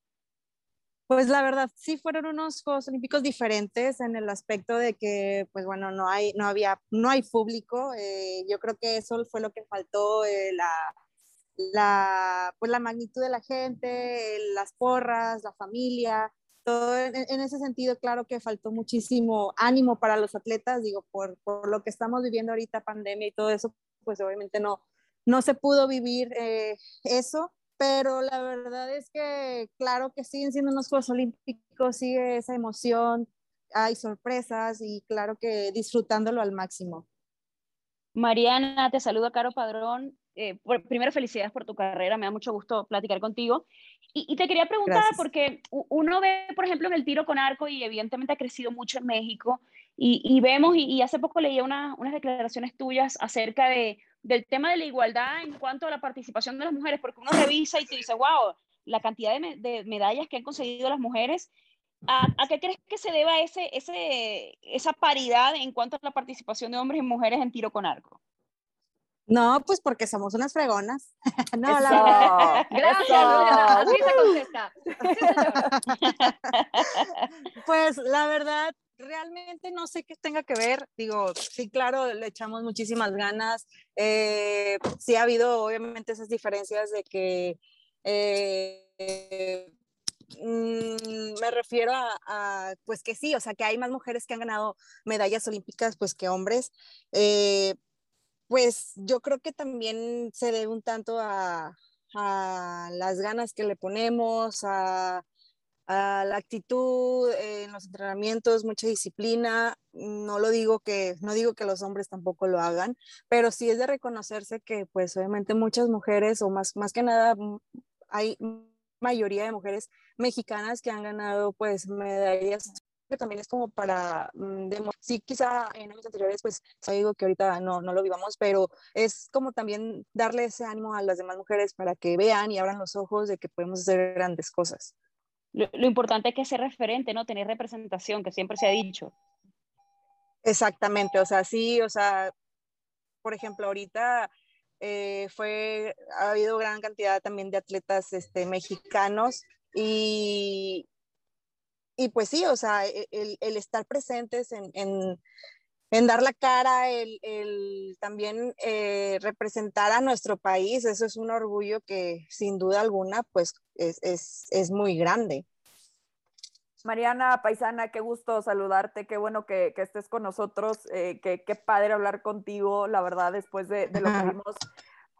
Pues la verdad, sí fueron unos Juegos Olímpicos diferentes en el aspecto de que, pues bueno, no hay, no había, no hay público. yo creo que eso fue lo que faltó, la, la, pues la magnitud de la gente, las porras, la familia, todo en, ese sentido, claro que faltó muchísimo ánimo para los atletas, digo, por, por, lo que estamos viviendo ahorita, pandemia y todo eso, pues obviamente no, no se pudo vivir eh, eso, pero la verdad es que, claro que siguen siendo unos Juegos Olímpicos, sigue esa emoción, hay sorpresas y claro que disfrutándolo al máximo. Mariana, te saluda Caro Padrón. Eh, primero, felicidades por tu carrera, me da mucho gusto platicar contigo. Y, te quería preguntar, porque uno ve, por ejemplo, en el tiro con arco, y evidentemente ha crecido mucho en México, y, vemos, y, hace poco leía unas declaraciones tuyas acerca de, del tema de la igualdad en cuanto a la participación de las mujeres, porque uno revisa y te dice, wow, la cantidad de, de medallas que han conseguido las mujeres, ¿A, ¿A, qué crees que se deba ese, ese, esa paridad en cuanto a la participación de hombres y mujeres en tiro con arco? No, pues porque somos unas fregonas. no, la Gracias, así se contesta. pues la verdad, realmente no sé qué tenga que ver. Digo, sí, claro, le echamos muchísimas ganas. Eh, sí ha habido, obviamente, esas diferencias de que eh, mm, me refiero a, pues que sí, o sea, que hay más mujeres que han ganado medallas olímpicas, pues que hombres. Eh, pues yo creo que también se debe un tanto a, las ganas que le ponemos, a, la actitud en los entrenamientos, mucha disciplina. No lo digo que, no digo que los hombres tampoco lo hagan, pero sí es de reconocerse que pues obviamente muchas mujeres o más, más que nada hay mayoría de mujeres mexicanas que han ganado pues medallas que también es como para, mm, sí, quizá en años anteriores, pues digo que ahorita no, no lo vivamos, pero es como también darle ese ánimo a las demás mujeres para que vean y abran los ojos de que podemos hacer grandes cosas. Lo, importante es que sea referente, ¿no? Tener representación, que siempre se ha dicho. Exactamente, o sea, sí, o sea, por ejemplo, ahorita eh, fue, ha habido gran cantidad también de atletas este, mexicanos y, y pues sí, o sea, e, el, estar presentes en, en, dar la cara, el, el también eh, representar a nuestro país, eso es un orgullo que sin duda alguna, pues es, es, es muy grande. Mariana Paisana, qué gusto saludarte, qué bueno que, que estés con nosotros, eh, qué, qué, padre hablar contigo, la verdad, después de, de lo que vimos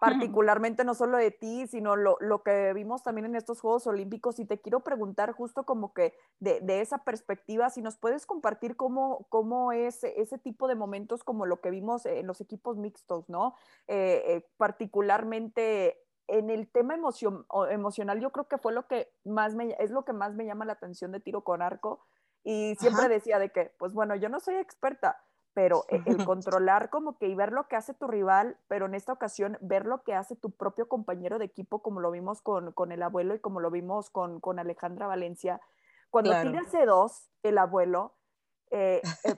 particularmente no solo de ti, sino lo, lo, que vimos también en estos Juegos Olímpicos. Y te quiero preguntar justo como que de, de esa perspectiva, si nos puedes compartir cómo, cómo es ese tipo de momentos como lo que vimos en los equipos mixtos, ¿no? Eh, eh, particularmente en el tema emoción, emocional, yo creo que fue lo que más me, es lo que más me llama la atención de tiro con arco. Y siempre decía de que, pues bueno, yo no soy experta, pero e, el controlar como que y ver lo que hace tu rival, pero en esta ocasión ver lo que hace tu propio compañero de equipo, como lo vimos con, con el abuelo y como lo vimos con, con Alejandra Valencia. Cuando tiene hace dos, el abuelo, eh, eh,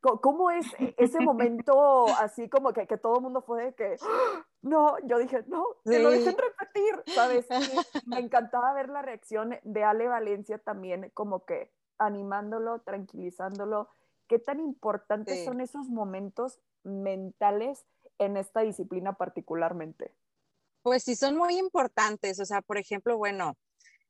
¿cómo es e, ese momento así como que, que todo el mundo fue de que, no, yo dije, no, que lo dejen repetir, ¿sabes? me encantaba ver la reacción de Ale Valencia también, como que animándolo, tranquilizándolo ¿Qué tan importantes son esos momentos mentales en esta disciplina particularmente? Pues sí, son muy importantes. O sea, por ejemplo, bueno,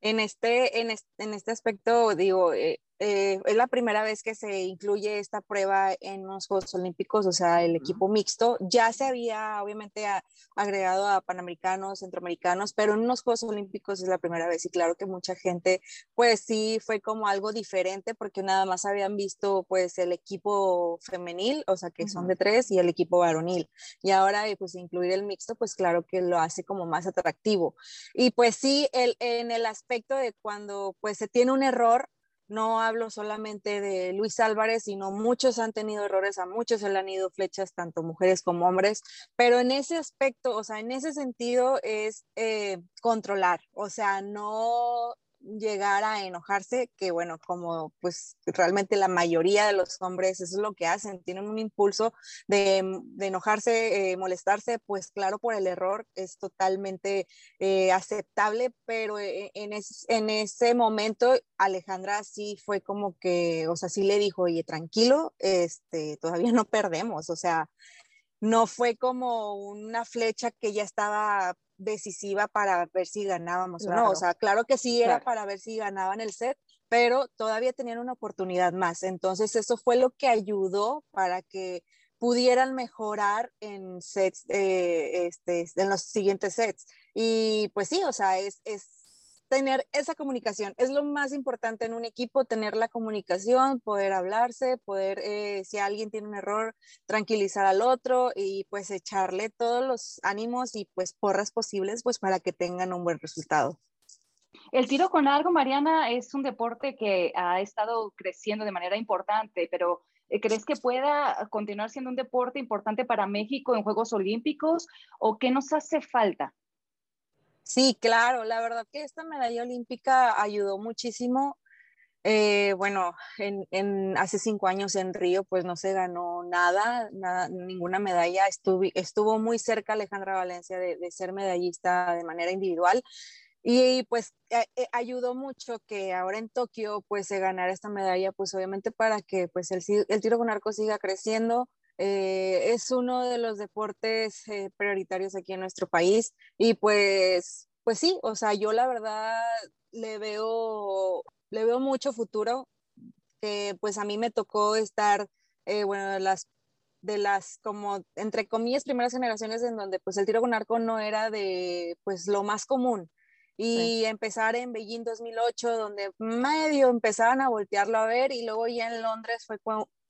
en este, en este, aspecto, digo, eh, eh, es la primera vez que se incluye esta prueba en los Juegos Olímpicos, o sea, el equipo mixto. Ya se había, obviamente, agregado a panamericanos, centroamericanos, pero en unos Juegos Olímpicos es la primera vez y claro que mucha gente, pues sí, fue como algo diferente porque nada más habían visto, pues, el equipo femenil, o sea, que son de tres, y el equipo varonil. Y ahora, eh, pues, incluir el mixto, pues claro que lo hace como más atractivo. Y pues sí, el, en el aspecto de cuando, pues, se tiene un error, no hablo solamente de Luis Álvarez, sino muchos han tenido errores, a muchos se le han ido flechas, tanto mujeres como hombres, pero en ese aspecto, o sea, en ese sentido es eh, controlar, o sea, no llegar a enojarse, que bueno, como pues realmente la mayoría de los hombres eso es lo que hacen, tienen un impulso de, enojarse, eh, molestarse, pues claro, por el error es totalmente eh, aceptable, pero eh, en, en ese momento Alejandra sí fue como que, o sea, sí le dijo, oye, tranquilo, este, todavía no perdemos, o sea, no fue como una flecha que ya estaba decisiva para ver si ganábamos o no. O sea, claro que sí era para ver si ganaban el set, pero todavía tenían una oportunidad más. Entonces, eso fue lo que ayudó para que pudieran mejorar en sets, eh, este, en los siguientes sets. Y pues sí, o sea, es, es tener esa comunicación. Es lo más importante en un equipo, tener la comunicación, poder hablarse, poder, eh, si alguien tiene un error, tranquilizar al otro y pues echarle todos los ánimos y pues porras posibles pues para que tengan un buen resultado. El tiro con arco, Mariana, es un deporte que ha estado creciendo de manera importante, pero eh, ¿crees que pueda continuar siendo un deporte importante para México en Juegos Olímpicos o qué nos hace falta? Sí, claro, la verdad que esta medalla olímpica ayudó muchísimo. Eh, bueno, en, hace cinco años en Río pues no se ganó nada, ninguna medalla. Estuvo, estuvo muy cerca Alejandra Valencia de, ser medallista de manera individual y pues eh, eh, ayudó mucho que ahora en Tokio pues se ganara esta medalla pues obviamente para que pues el tiro con arco siga creciendo eh, es uno de los deportes eh, prioritarios aquí en nuestro país y pues, pues sí, o sea, yo la verdad le veo, le veo mucho futuro, que pues a mí me tocó estar, eh, bueno, de las, de las como, entre comillas, primeras generaciones en donde pues el tiro con arco no era de, pues lo más común. Y empezar en Beijing 2008, donde medio empezaban a voltearlo a ver, y luego ya en Londres fue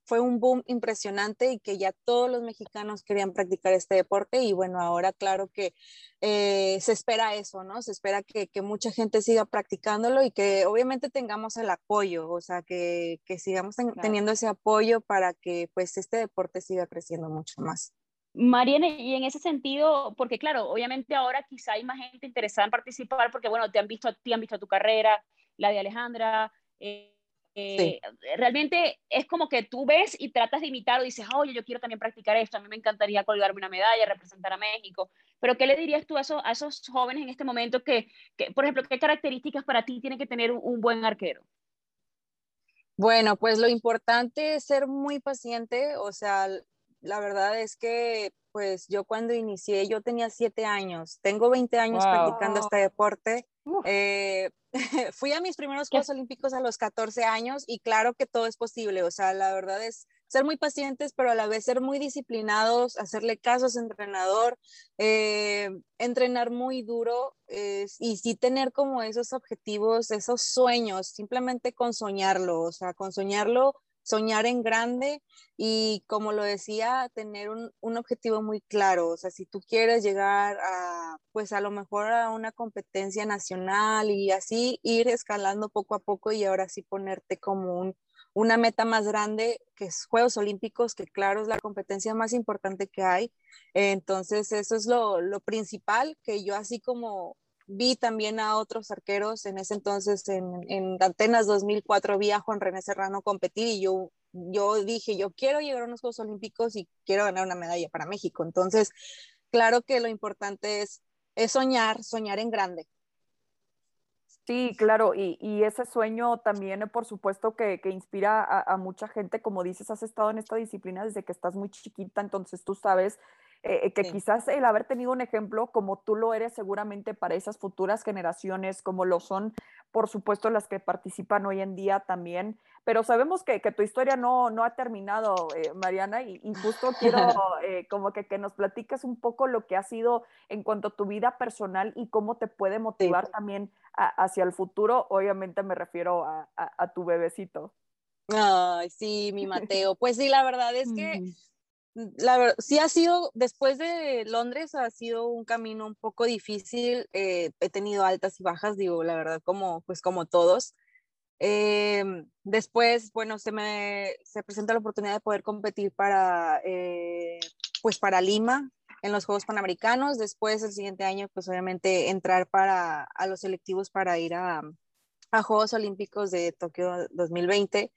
fue un boom impresionante y que ya todos los mexicanos querían practicar este deporte y bueno, ahora claro que eh, se espera eso, ¿no? Se espera que, mucha gente siga practicándolo y que obviamente tengamos el apoyo, o sea, que, sigamos teniendo ese apoyo para que pues este deporte siga creciendo mucho más. Mariana, y en ese sentido, porque claro, obviamente ahora quizá hay más gente interesada en participar porque bueno, te han visto, te han visto tu carrera, la de Alejandra, eh, eh, realmente es como que tú ves y tratas de imitar o dices, oye, yo quiero también practicar esto, a mí me encantaría colgarme una medalla, representar a México, pero ¿qué le dirías tú a esos, a esos jóvenes en este momento que, que, por ejemplo, qué características para ti tiene que tener un, buen arquero? Bueno, pues lo importante es ser muy paciente, o sea, la verdad es que pues yo cuando inicié, yo tenía siete años, tengo 20 años practicando este deporte. Eh, fui a mis primeros Juegos Olímpicos a los 14 años y claro que todo es posible, o sea, la verdad es ser muy pacientes, pero a la vez ser muy disciplinados, hacerle caso a su entrenador, eh, entrenar muy duro y sí tener como esos objetivos, esos sueños, simplemente con soñarlo, o sea, con soñarlo soñar en grande y como lo decía, tener un, objetivo muy claro. O sea, si tú quieres llegar a, pues a lo mejor a una competencia nacional y así ir escalando poco a poco y ahora sí ponerte como una meta más grande que es Juegos Olímpicos, que claro es la competencia más importante que hay. Entonces, eso es lo, lo principal que yo así como vi también a otros arqueros en ese entonces, en, en Atenas 2004, vi a Juan René Serrano competir y yo, yo dije, yo quiero llegar a unos Juegos Olímpicos y quiero ganar una medalla para México. Entonces, claro que lo importante es, es soñar, soñar en grande. Sí, claro, y, y, ese sueño también, por supuesto, que, que inspira a, mucha gente. Como dices, has estado en esta disciplina desde que estás muy chiquita, entonces tú sabes eh, que quizás el haber tenido un ejemplo como tú lo eres seguramente para esas futuras generaciones, como lo son, por supuesto, las que participan hoy en día también. Pero sabemos que, que tu historia no, no ha terminado, eh, Mariana, y, justo quiero eh, como que, que, nos platiques un poco lo que ha sido en cuanto a tu vida personal y cómo te puede motivar también hacia el futuro. Obviamente me refiero a, a, tu bebecito. Ay, sí, mi Mateo. Pues sí, la verdad es que la verdad, sí ha sido, después de Londres, ha sido un camino un poco difícil. Eh, he tenido altas y bajas, digo, la verdad, como, pues como todos. Em, después, bueno, se me se presenta la oportunidad de poder competir para, eh, pues para Lima en los Juegos Panamericanos. Después, el siguiente año, pues obviamente entrar para, a los selectivos para ir a, a Juegos Olímpicos de Tokio 2020.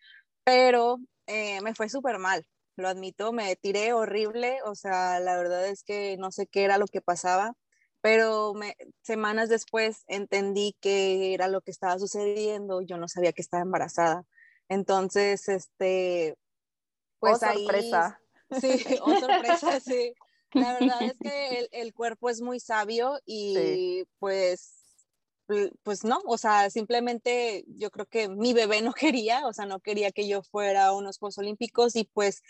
Pero eh, me fue súper mal lo admito, me tiré horrible, o sea, la verdad es que no sé qué era lo que pasaba, pero semanas después entendí que era lo que estaba sucediendo, yo no sabía que estaba embarazada. Entonces, este, pues oh, ahí... sorpresa. Sí, oh, sorpresa, sí. La verdad es que el, cuerpo es muy sabio y pues pues no, o sea, simplemente yo creo que mi bebé no quería, o sea, no quería que yo fuera a unos Juegos Olímpicos y pues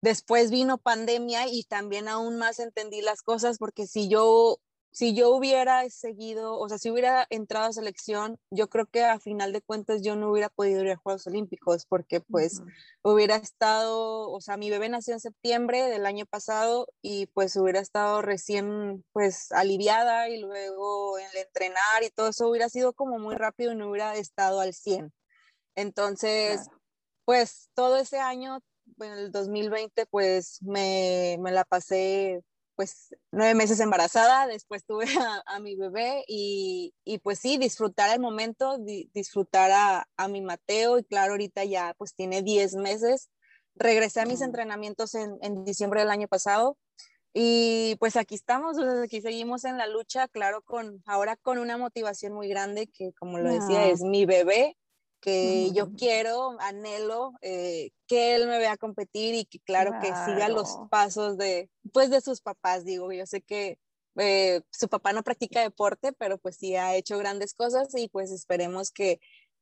Después vino pandemia y también aún más entendí las cosas porque si yo si yo hubiera seguido, o sea, si hubiera entrado a selección, yo creo que a final de cuentas yo no hubiera podido ir a Juegos Olímpicos porque pues hubiera estado, o sea, mi bebé nació en septiembre del año pasado y pues hubiera estado recién pues aliviada y luego en el entrenar y todo eso hubiera sido como muy rápido y no hubiera estado al 100. Entonces, pues todo ese año en el 2020 pues me, me, la pasé pues nueve meses embarazada, después tuve a, mi bebé y, y, pues sí, disfrutar el momento, disfrutar a, a, mi Mateo y claro, ahorita ya pues tiene diez meses. Regresé a mis entrenamientos en, en, diciembre del año pasado y pues aquí estamos, aquí seguimos en la lucha, claro, con ahora con una motivación muy grande que como lo decía, es mi bebé que yo quiero, anhelo eh, que él me vea competir y que claro, que siga los pasos de, pues de sus papás, digo, yo sé que eh, su papá no practica deporte, pero pues sí ha hecho grandes cosas y pues esperemos que,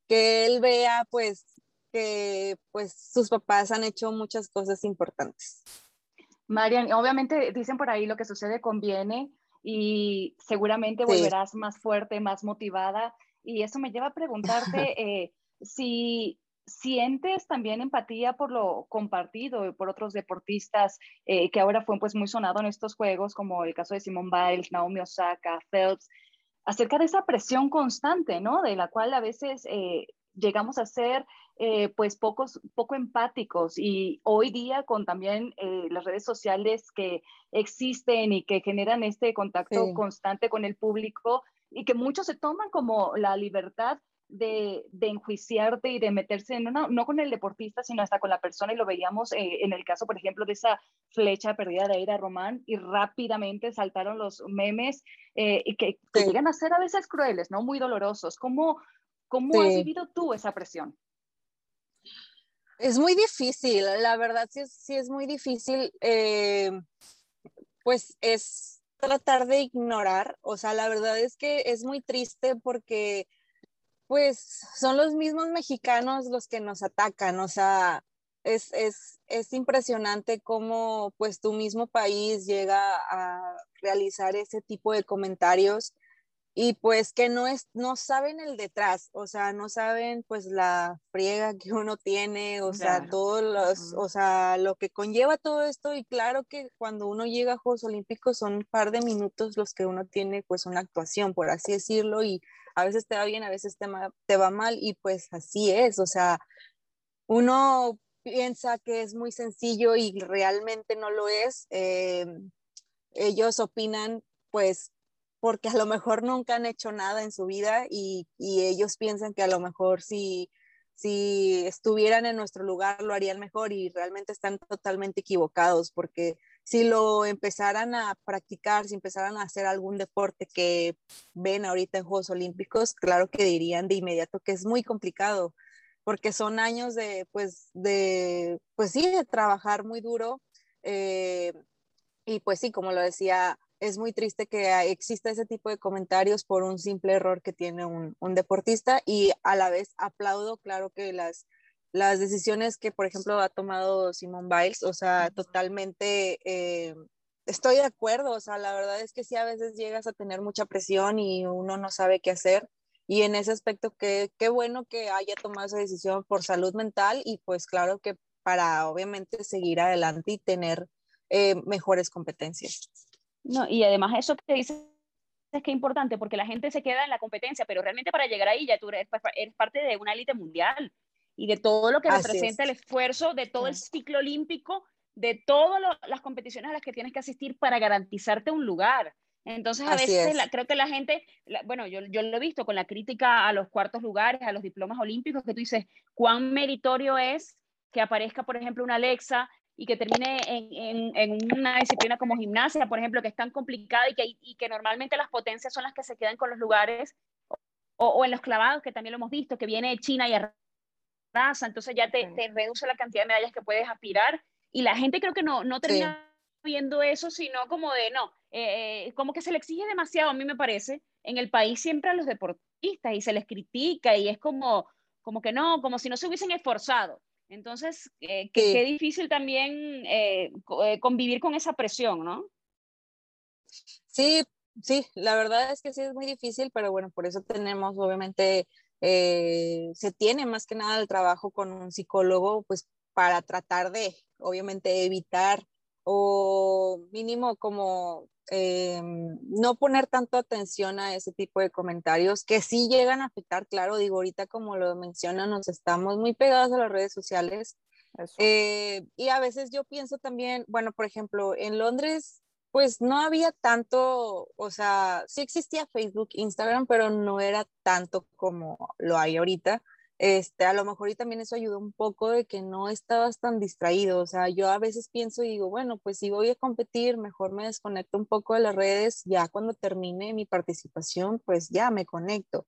que él vea pues que pues sus papás han hecho muchas cosas importantes. Marian, obviamente dicen por ahí lo que sucede conviene y seguramente volverás más fuerte, más motivada. Y eso me lleva a preguntarte, eh, si sientes también empatía por lo compartido por otros deportistas eh, que ahora fue pues muy sonado en estos juegos, como el caso de Simone Biles, Naomi Osaka, Phelps, acerca de esa presión constante, ¿no? De la cual a veces eh, llegamos a ser eh, pues pocos, poco empáticos y hoy día con también las redes sociales que existen y que generan este contacto constante con el público y que muchos se toman como la libertad de, enjuiciarte y de meterse en no con el deportista, sino hasta con la persona, y lo veíamos eh, en el caso, por ejemplo, de esa flecha perdida de Aira Román, y rápidamente saltaron los memes eh, y que, llegan a ser a veces crueles, ¿no? Muy dolorosos. ¿Cómo, cómo has vivido tú esa presión? Es muy difícil, la verdad sí es, sí es muy difícil, eh, pues es tratar de ignorar, o sea, la verdad es que es muy triste porque pues son los mismos mexicanos los que nos atacan, o sea, es, es, es, impresionante cómo pues tu mismo país llega a realizar ese tipo de comentarios y pues que no, es, no saben el detrás, o sea, no saben pues la friega que uno tiene, o sea, todos los, o sea, lo que conlleva todo esto y claro que cuando uno llega a Juegos Olímpicos son un par de minutos los que uno tiene pues una actuación, por así decirlo, y a veces te va bien, a veces te, te va mal y pues así es, o sea, uno piensa que es muy sencillo y realmente no lo es. Eh, ellos opinan pues porque a lo mejor nunca han hecho nada en su vida y, y ellos piensan que a lo mejor si, si estuvieran en nuestro lugar lo harían mejor y realmente están totalmente equivocados porque si lo empezaran a practicar, si empezaran a hacer algún deporte que ven ahorita en Juegos Olímpicos, claro que dirían de inmediato que es muy complicado, porque son años de, pues, de, pues sí, de trabajar muy duro. Eh, Y pues sí, como lo decía, es muy triste que exista ese tipo de comentarios por un simple error que tiene un, un deportista y a la vez aplaudo, claro que las, las decisiones que, por ejemplo, ha tomado Simone Biles, o sea, totalmente eh, estoy de acuerdo, o sea, la verdad es que sí, a veces llegas a tener mucha presión y uno no sabe qué hacer. Y en ese aspecto, qué, qué bueno que haya tomado esa decisión por salud mental y pues claro que para obviamente seguir adelante y tener eh, mejores competencias. No, y además eso que dices es que es importante porque la gente se queda en la competencia, pero realmente para llegar ahí ya tú eres, eres parte de una élite mundial y de todo lo que representa el esfuerzo de todo el ciclo olímpico de todas las competiciones a las que tienes que asistir para garantizarte un lugar. Entonces, a veces creo que la gente, bueno, yo, yo lo he visto con la crítica a los cuartos lugares, a los diplomas olímpicos, que tú dices, cuán meritorio es que aparezca, por ejemplo, una Alexa y que termine en, en, una disciplina como gimnasia, por ejemplo, que es tan complicada y que, y que normalmente las potencias son las que se quedan con los lugares, o, o en los clavados, que también lo hemos visto, que viene de China y arrasa, entonces ya te, te reduce la cantidad de medallas que puedes aspirar. Y la gente creo que no, no termina viendo eso, sino como de, no, eh, como que se le exige demasiado, a mí me parece, en el país siempre a los deportistas y se les critica y es como, como que no, como si no se hubiesen esforzado. Entonces, eh, qué difícil también eh, convivir con esa presión, ¿no? Sí, sí, la verdad es que sí es muy difícil, pero bueno, por eso tenemos, obviamente, se tiene más que nada el trabajo con un psicólogo, pues para tratar de, obviamente, evitar o mínimo como eh, no poner tanto atención a ese tipo de comentarios que sí llegan a afectar, claro, digo, ahorita como lo mencionan, nos estamos muy pegados a las redes sociales. Eh, y a veces yo pienso también, bueno, por ejemplo, en Londres, pues no había tanto, o sea, sí existía Facebook, Instagram, pero no era tanto como lo hay ahorita este, a lo mejor y también eso ayudó un poco de que no estabas tan distraído, o sea, yo a veces pienso y digo, bueno, pues si voy a competir, mejor me desconecto un poco de las redes, ya cuando termine mi participación, pues ya me conecto,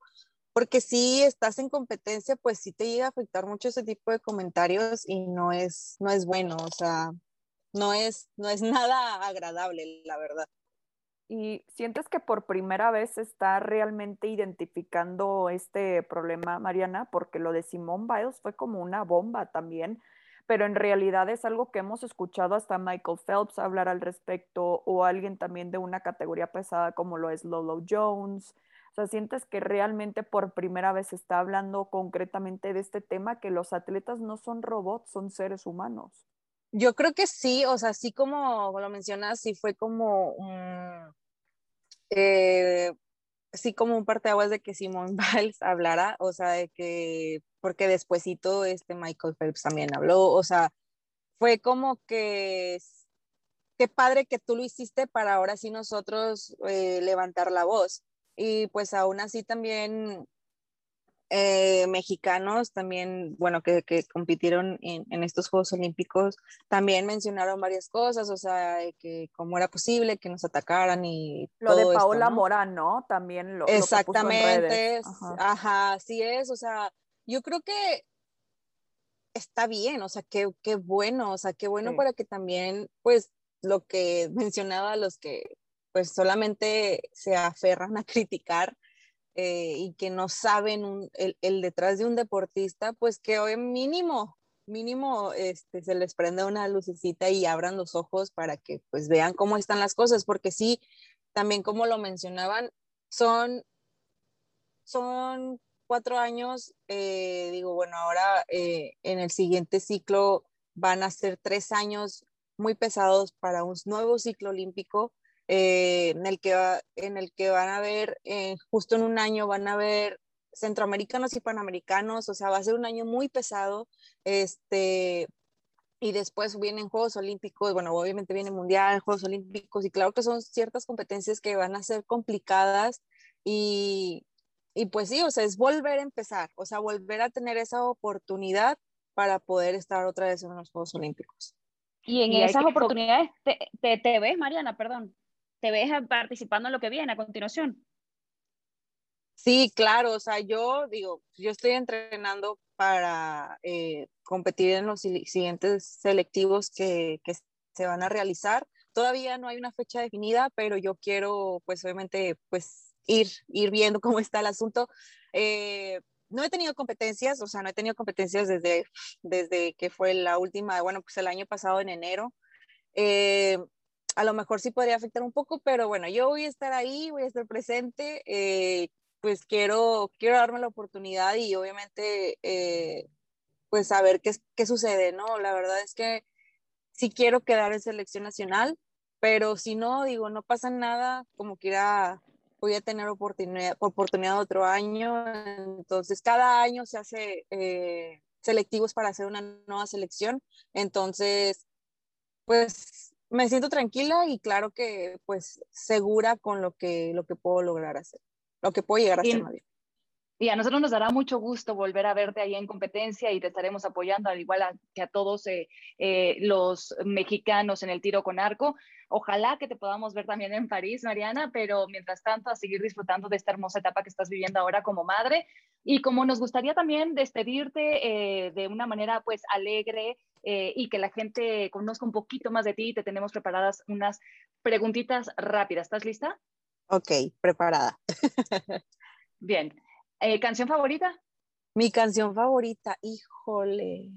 porque si estás en competencia, pues sí te llega a afectar mucho ese tipo de comentarios y no es, no es bueno, o sea, no es, no es nada agradable, la verdad. ¿Y sientes que por primera vez está realmente identificando este problema, Mariana? Porque lo de Simone Biles fue como una bomba también, pero en realidad es algo que hemos escuchado hasta Michael Phelps hablar al respecto o alguien también de una categoría pesada como lo es Lolo Jones. O sea, sientes que realmente por primera vez está hablando concretamente de este tema, que los atletas no son robots, son seres humanos. Yo creo que sí, o sea, sí como lo mencionas, sí fue como un, eh, sí como un parteaguas de que Simón Biles hablara, o sea, de que, porque despuesito este Michael Phelps también habló, o sea, fue como que, qué padre que tú lo hiciste para ahora sí nosotros eh, levantar la voz. Y pues aún así también eh, mexicanos también, bueno, que, que compitieron en, en, estos Juegos Olímpicos, también mencionaron varias cosas, o sea, que cómo era posible que nos atacaran y... Lo de Paola Morán, ¿no? También lo... Exactamente, ajá. así es, o sea, yo creo que está bien, o sea, qué, qué bueno, o sea, qué bueno para que también, pues, lo que mencionaba, los que pues solamente se aferran a criticar, eh, y que no saben el, detrás de un deportista, pues que hoy mínimo, mínimo este, se les prende una lucecita y abran los ojos para que pues vean cómo están las cosas, porque sí, también como lo mencionaban, son, son cuatro años, eh, digo, bueno, ahora eh, en el siguiente ciclo van a ser tres años muy pesados para un nuevo ciclo olímpico eh, en, el que en el que van a ver, eh, justo en un año van a ver centroamericanos y panamericanos, o sea, va a ser un año muy pesado, este, y después vienen Juegos Olímpicos, bueno, obviamente viene Mundial, Juegos Olímpicos, y claro que son ciertas competencias que van a ser complicadas y, y pues sí, o sea, es volver a empezar, o sea, volver a tener esa oportunidad para poder estar otra vez en los Juegos Olímpicos. Y en esas oportunidades, te, te, ves, Mariana, perdón, ¿Te ves participando en lo que viene a continuación? Sí, claro, o sea, yo digo, yo estoy entrenando para eh, competir en los siguientes selectivos que, se van a realizar. todavía no hay una fecha definida, pero yo quiero, pues obviamente, pues ir, ir viendo cómo está el asunto. Eh, no he tenido competencias, o sea, no he tenido competencias desde, desde que fue la última, bueno, pues el año pasado en enero. Eh, a lo mejor sí podría afectar un poco, pero bueno, yo voy a estar ahí, voy a estar presente, eh, pues quiero, quiero darme la oportunidad y obviamente, eh, pues saber qué, qué sucede, ¿no? La verdad es que sí quiero quedar en selección nacional, pero si no, digo, no pasa nada, como quiera voy a tener oportunidad, oportunidad otro año. Entonces, cada año se hace eh, selectivos para hacer una nueva selección. Entonces, pues me siento tranquila y claro que pues segura con lo que, lo que puedo lograr hacer, lo que puedo llegar a hacer. Y a nosotros nos dará mucho gusto volver a verte ahí en competencia y te estaremos apoyando, al igual que a todos eh, eh, los mexicanos en el tiro con arco. Ojalá que te podamos ver también en París, Mariana, pero mientras tanto a seguir disfrutando de esta hermosa etapa que estás viviendo ahora como madre. Y como nos gustaría también despedirte eh, de una manera pues alegre y que la gente conozca un poquito más de ti, te tenemos preparadas unas preguntitas rápidas. ¿Estás lista? Ok, preparada. Bien. Eh, ¿Canción favorita? Mi canción favorita, híjole.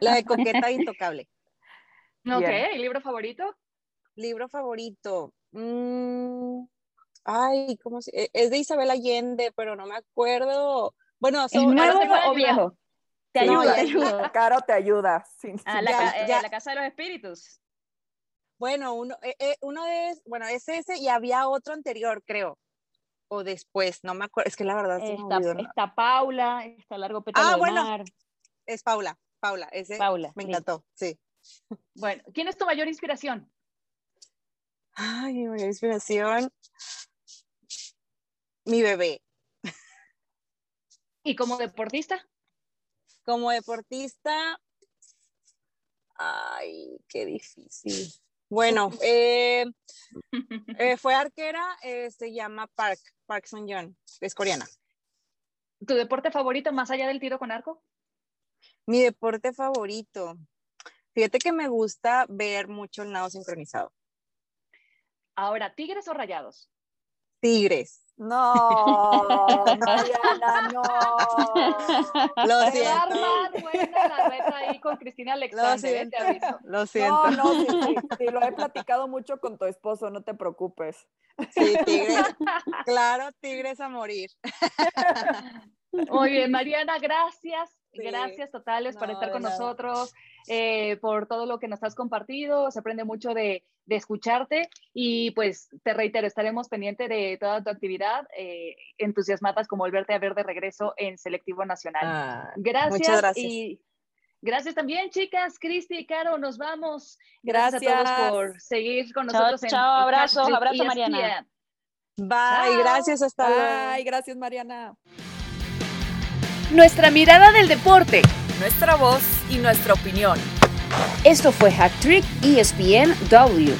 La de Coqueta Intocable. Ok, ¿libro favorito? Libro favorito. Mm, ay, ¿cómo se? E, es de Isabel Allende, pero no me acuerdo. Bueno, ¿Es nuevo o viejo? Te ayuda, te ayuda. Caro te ayuda. Ah, la, eh, la, Casa de los Espíritus. Bueno, uno, eh, uno es, bueno, es ese y había otro anterior, creo o después, no me acuerdo, es que la verdad está, está Paula, está Largo Pétalo ah, bueno, es Paula, Paula, ese Paula, me encantó, sí. Bueno, ¿quién es tu mayor inspiración? Ay, mi mayor inspiración, mi bebé. ¿Y como deportista? Como deportista, ay, qué difícil. Bueno, eh, eh, fue arquera, eh, se llama Park, Park Sun Young, es coreana. ¿Tu deporte favorito más allá del tiro con arco? Mi deporte favorito. Fíjate que me gusta ver mucho el nado sincronizado. Ahora, ¿tigres o rayados? Tigres. No, Mariana, no. Lo siento. buena la reta ahí con Cristina Alexander, lo ¿eh? siento, te aviso. Lo siento. No, no, sí, sí, lo he platicado mucho con tu esposo, no te preocupes. Sí, tigres. Claro, tigres a morir. Muy bien, Mariana, gracias. Gracias totales por estar con nosotros, eh, por todo lo que nos has compartido. Se aprende mucho de, de escucharte y pues te reitero, estaremos pendientes de toda tu actividad, eh, entusiasmadas como volverte a ver de regreso en Selectivo Nacional. Ah, gracias. Muchas gracias. Y gracias también, chicas. Cristi y Caro, nos vamos. Gracias, a todos por seguir con nosotros. Chao, chao abrazo, abrazo Mariana. Bye, gracias, hasta luego. Bye, gracias Mariana. Nuestra mirada del deporte. Nuestra voz y nuestra opinión. Esto fue Hack Trick ESPN W.